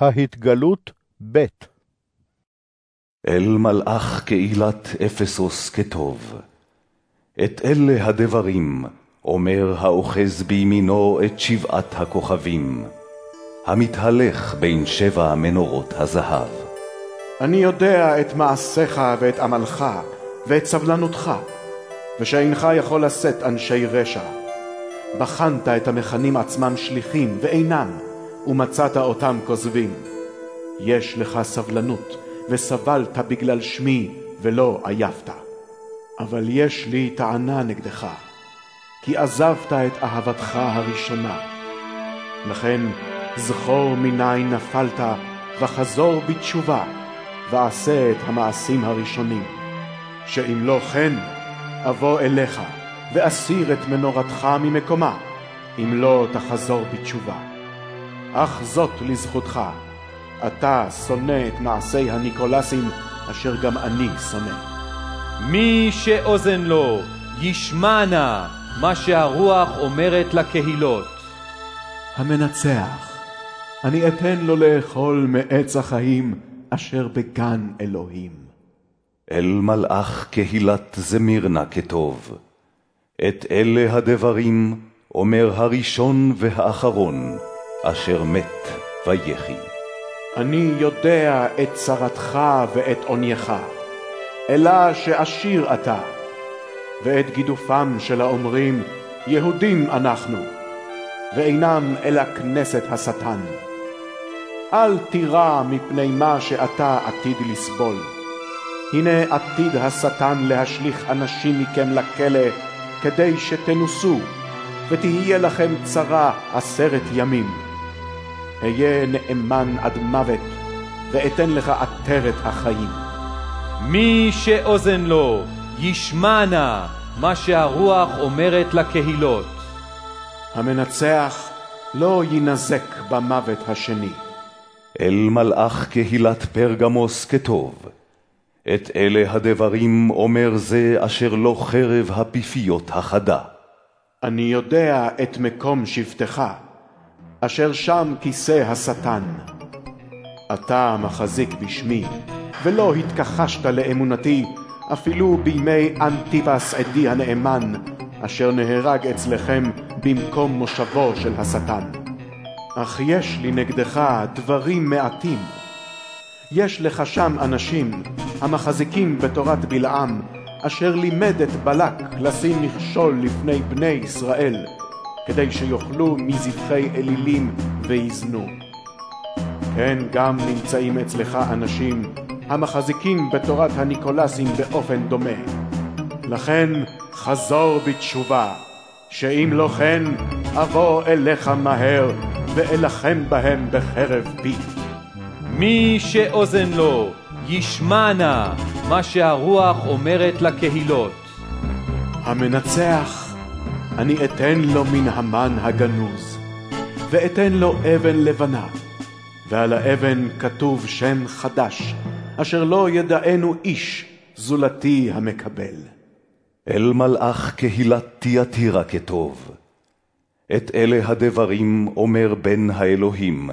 ההתגלות ב' אל מלאך קהילת אפסוס כתוב. את אלה הדברים אומר האוחז בימינו את שבעת הכוכבים, המתהלך בין שבע מנורות הזהב. אני יודע את מעשיך ואת עמלך ואת סבלנותך, ושאינך יכול לשאת אנשי רשע. בחנת את המכנים עצמם שליחים ואינם, ומצאת אותם כוזבים. יש לך סבלנות, וסבלת בגלל שמי, ולא עייפת. אבל יש לי טענה נגדך, כי עזבת את אהבתך הראשונה. לכן זכור מניין נפלת, וחזור בתשובה, ועשה את המעשים הראשונים. שאם לא כן, אבוא אליך, ואסיר את מנורתך ממקומה, אם לא תחזור בתשובה. אך זאת לזכותך, אתה שונא את מעשי הניקולסים, אשר גם אני שונא. מי שאוזן לו, ישמע נא מה שהרוח אומרת לקהילות. המנצח, אני אתן לו לאכול מעץ החיים אשר בגן אלוהים. אל מלאך קהילת זמירנה כתוב. את אלה הדברים אומר הראשון והאחרון, אשר מת ויחי. אני יודע את צרתך ואת עונייך, אלא שעשיר אתה, ואת גידופם של האומרים, יהודים אנחנו, ואינם אלא כנסת השטן. אל תירא מפני מה שאתה עתיד לסבול. הנה עתיד השטן להשליך אנשים מכם לכלא, כדי שתנוסו, ותהיה לכם צרה עשרת ימים. היה נאמן עד מוות, ואתן לך עטרת החיים. מי שאוזן לו, ישמע נא מה שהרוח אומרת לקהילות. המנצח לא יינזק במוות השני. אל מלאך קהילת פרגמוס כתוב. את אלה הדברים אומר זה אשר לא חרב הפיפיות החדה. אני יודע את מקום שבטך, אשר שם כיסא השטן. אתה מחזיק בשמי, ולא התכחשת לאמונתי, אפילו בימי אנטיפס עדי הנאמן, אשר נהרג אצלכם במקום מושבו של השטן. אך יש לי נגדך דברים מעטים. יש לך שם אנשים המחזיקים בתורת בלעם, אשר לימד את בלק לשים מכשול לפני בני ישראל, כדי שיאכלו מזבחי אלילים ויזנו. כן, גם נמצאים אצלך אנשים המחזיקים בתורת הניקולסים באופן דומה. לכן חזור בתשובה, שאם לא כן, אבוא אליך מהר, ואלחם בהם בחרב פי. מי שאוזן לו, ישמע נא מה שהרוח אומרת לקהילות. המנצח, אני אתן לו מן המן הגנוז, ואתן לו אבן לבנה, ועל האבן כתוב שם חדש, אשר לא ידענו איש זולתי המקבל. אל מלאך קהילת תיאטירה כתוב. את אלה הדברים אומר בן האלוהים,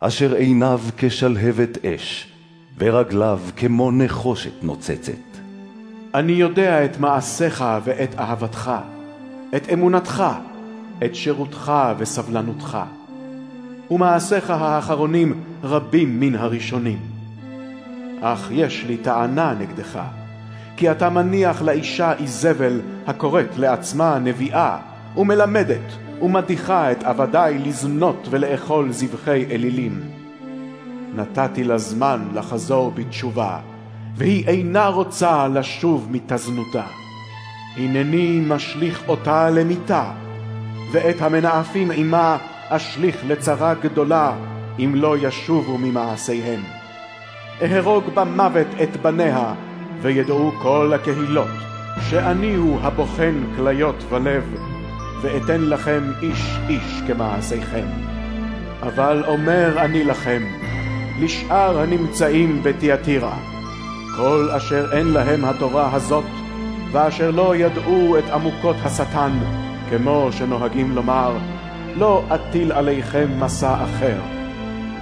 אשר עיניו כשלהבת אש, ורגליו כמו נחושת נוצצת. אני יודע את מעשיך ואת אהבתך, את אמונתך, את שירותך וסבלנותך. ומעשיך האחרונים רבים מן הראשונים. אך יש לי טענה נגדך, כי אתה מניח לאישה איזבל הקוראת לעצמה נביאה, ומלמדת ומדיחה את עבדי לזנות ולאכול זבחי אלילים. נתתי לה זמן לחזור בתשובה, והיא אינה רוצה לשוב מתזנותה. הנני משליך אותה למיתה, ואת המנאפים עמה אשליך לצרה גדולה, אם לא ישובו ממעשיהם. אהרוג במוות את בניה, וידעו כל הקהילות, שאני הוא הבוחן כליות ולב, ואתן לכם איש איש כמעשיכם. אבל אומר אני לכם, לשאר הנמצאים בתיאטירה, כל אשר אין להם התורה הזאת, ואשר לא ידעו את עמוקות השטן, כמו שנוהגים לומר, לא אטיל עליכם מסע אחר.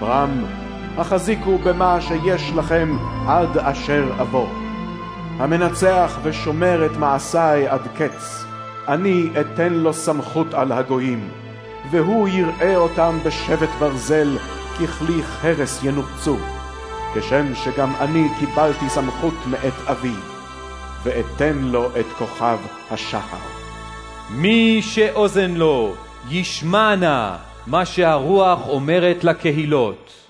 ברם, החזיקו במה שיש לכם עד אשר אבוא. המנצח ושומר את מעשיי עד קץ, אני אתן לו סמכות על הגויים, והוא יראה אותם בשבט ברזל, ככלי חרס ינופצו, כשם שגם אני קיבלתי סמכות מאת אבי, ואתן לו את כוכב השחר. מי שאוזן לו, ישמע נא מה שהרוח אומרת לקהילות.